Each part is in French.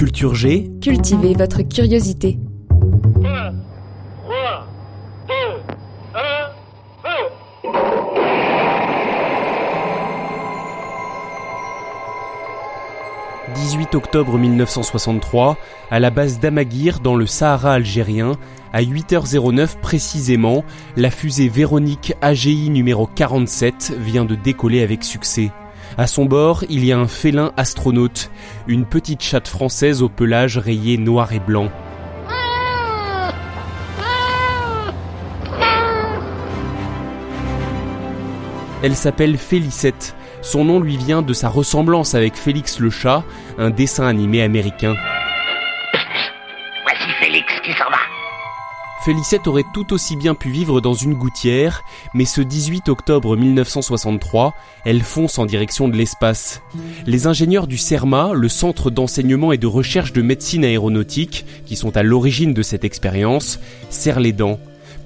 Culture G, Cultivez votre curiosité. 18 octobre 1963, à la base d'Amaguir dans le Sahara algérien, à 8h09 précisément, la fusée Véronique AGI numéro 47 vient de décoller avec succès. À son bord, il y a un félin astronaute, une petite chatte française au pelage rayé noir et blanc. Elle s'appelle Félicette. Son nom lui vient de sa ressemblance avec Félix le chat, un dessin animé américain. Voici Félix qui s'en va. Félicette aurait tout aussi bien pu vivre dans une gouttière, mais ce 18 octobre 1963, elle fonce en direction de l'espace. Les ingénieurs du CERMA, le centre d'enseignement et de recherche de médecine aéronautique, qui sont à l'origine de cette expérience, serrent les dents.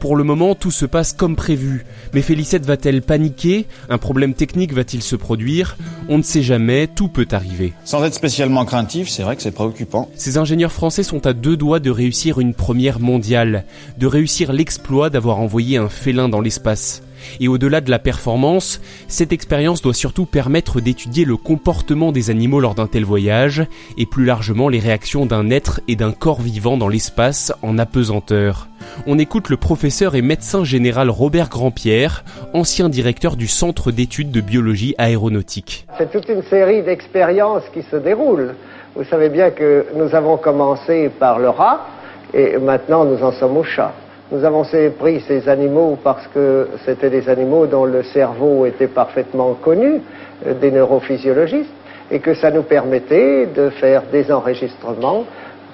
Pour le moment, tout se passe comme prévu. Mais Félicette va-t-elle paniquer? Un problème technique va-t-il se produire? On ne sait jamais, tout peut arriver. Sans être spécialement craintif, c'est vrai que c'est préoccupant. Ces ingénieurs français sont à deux doigts de réussir une première mondiale, de réussir l'exploit d'avoir envoyé un félin dans l'espace. Et au-delà de la performance, cette expérience doit surtout permettre d'étudier le comportement des animaux lors d'un tel voyage, et plus largement les réactions d'un être et d'un corps vivant dans l'espace en apesanteur. On écoute le professeur et médecin général Robert Grandpierre, ancien directeur du Centre d'études de biologie aéronautique. C'est toute une série d'expériences qui se déroulent. Vous savez bien que nous avons commencé par le rat et maintenant nous en sommes au chat. Nous avons pris ces animaux parce que c'était des animaux dont le cerveau était parfaitement connu euh, des neurophysiologistes et que ça nous permettait de faire des enregistrements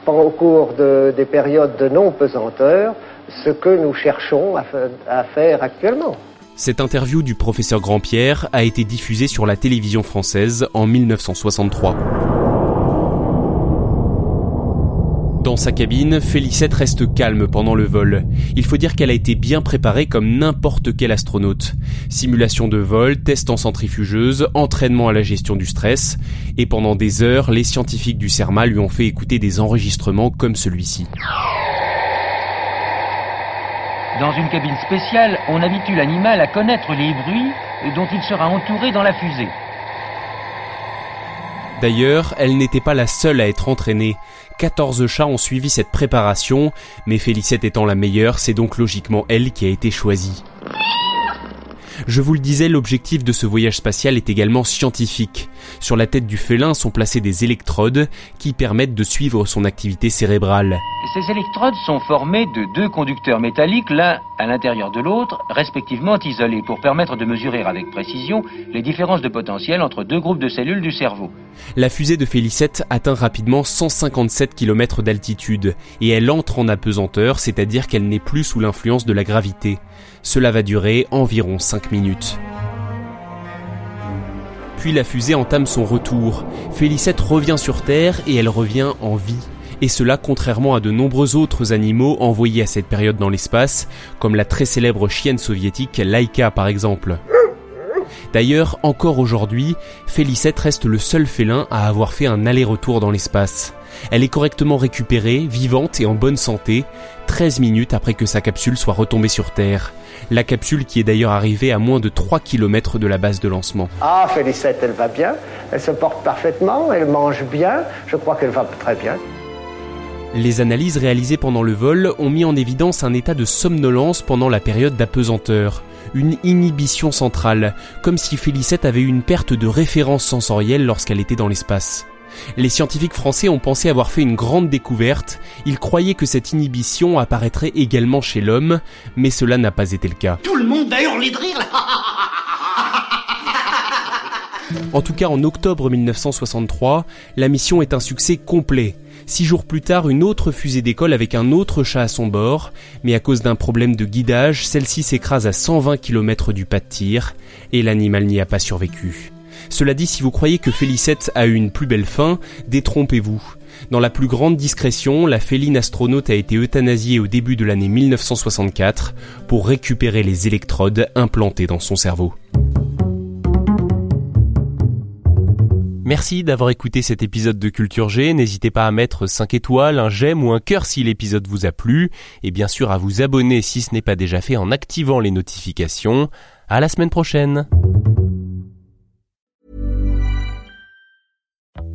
au cours de, des périodes de non-pesanteur, ce que nous cherchons à faire actuellement. Cette interview du professeur Grandpierre a été diffusée sur la télévision française en 1963. Dans sa cabine, Félicette reste calme pendant le vol. Il faut dire qu'elle a été bien préparée comme n'importe quel astronaute. Simulation de vol, test en centrifugeuse, entraînement à la gestion du stress, et pendant des heures, les scientifiques du CERMA lui ont fait écouter des enregistrements comme celui-ci. Dans une cabine spéciale, on habitue l'animal à connaître les bruits dont il sera entouré dans la fusée. D'ailleurs, elle n'était pas la seule à être entraînée. 14 chats ont suivi cette préparation, mais Félicette étant la meilleure, c'est donc logiquement elle qui a été choisie. Je vous le disais, l'objectif de ce voyage spatial est également scientifique. Sur la tête du félin sont placées des électrodes qui permettent de suivre son activité cérébrale. Ces électrodes sont formées de deux conducteurs métalliques, l'un à l'intérieur de l'autre, respectivement isolés, pour permettre de mesurer avec précision les différences de potentiel entre deux groupes de cellules du cerveau. La fusée de Félicette atteint rapidement 157 km d'altitude et elle entre en apesanteur, c'est-à-dire qu'elle n'est plus sous l'influence de la gravité. Cela va durer environ 5 minutes. Puis la fusée entame son retour. Félicette revient sur Terre et elle revient en vie. Et cela contrairement à de nombreux autres animaux envoyés à cette période dans l'espace, comme la très célèbre chienne soviétique Laika par exemple. D'ailleurs, encore aujourd'hui, Félicette reste le seul félin à avoir fait un aller-retour dans l'espace. Elle est correctement récupérée, vivante et en bonne santé, 13 minutes après que sa capsule soit retombée sur Terre. La capsule qui est d'ailleurs arrivée à moins de 3 km de la base de lancement. Ah, Félicette, elle va bien, elle se porte parfaitement, elle mange bien, je crois qu'elle va très bien. Les analyses réalisées pendant le vol ont mis en évidence un état de somnolence pendant la période d'apesanteur, une inhibition centrale, comme si Félicette avait eu une perte de référence sensorielle lorsqu'elle était dans l'espace. Les scientifiques français ont pensé avoir fait une grande découverte, ils croyaient que cette inhibition apparaîtrait également chez l'homme, mais cela n'a pas été le cas. Tout le monde a hurlé de rire là En tout cas, en octobre 1963, la mission est un succès complet. Six jours plus tard, une autre fusée décolle avec un autre chat à son bord, mais à cause d'un problème de guidage, celle-ci s'écrase à 120 km du pas de tir, et l'animal n'y a pas survécu. Cela dit, si vous croyez que Félicette a eu une plus belle fin, détrompez-vous. Dans la plus grande discrétion, la féline astronaute a été euthanasiée au début de l'année 1964 pour récupérer les électrodes implantées dans son cerveau. Merci d'avoir écouté cet épisode de Culture G. N'hésitez pas à mettre 5 étoiles, un j'aime ou un cœur si l'épisode vous a plu. Et bien sûr à vous abonner si ce n'est pas déjà fait en activant les notifications. À la semaine prochaine!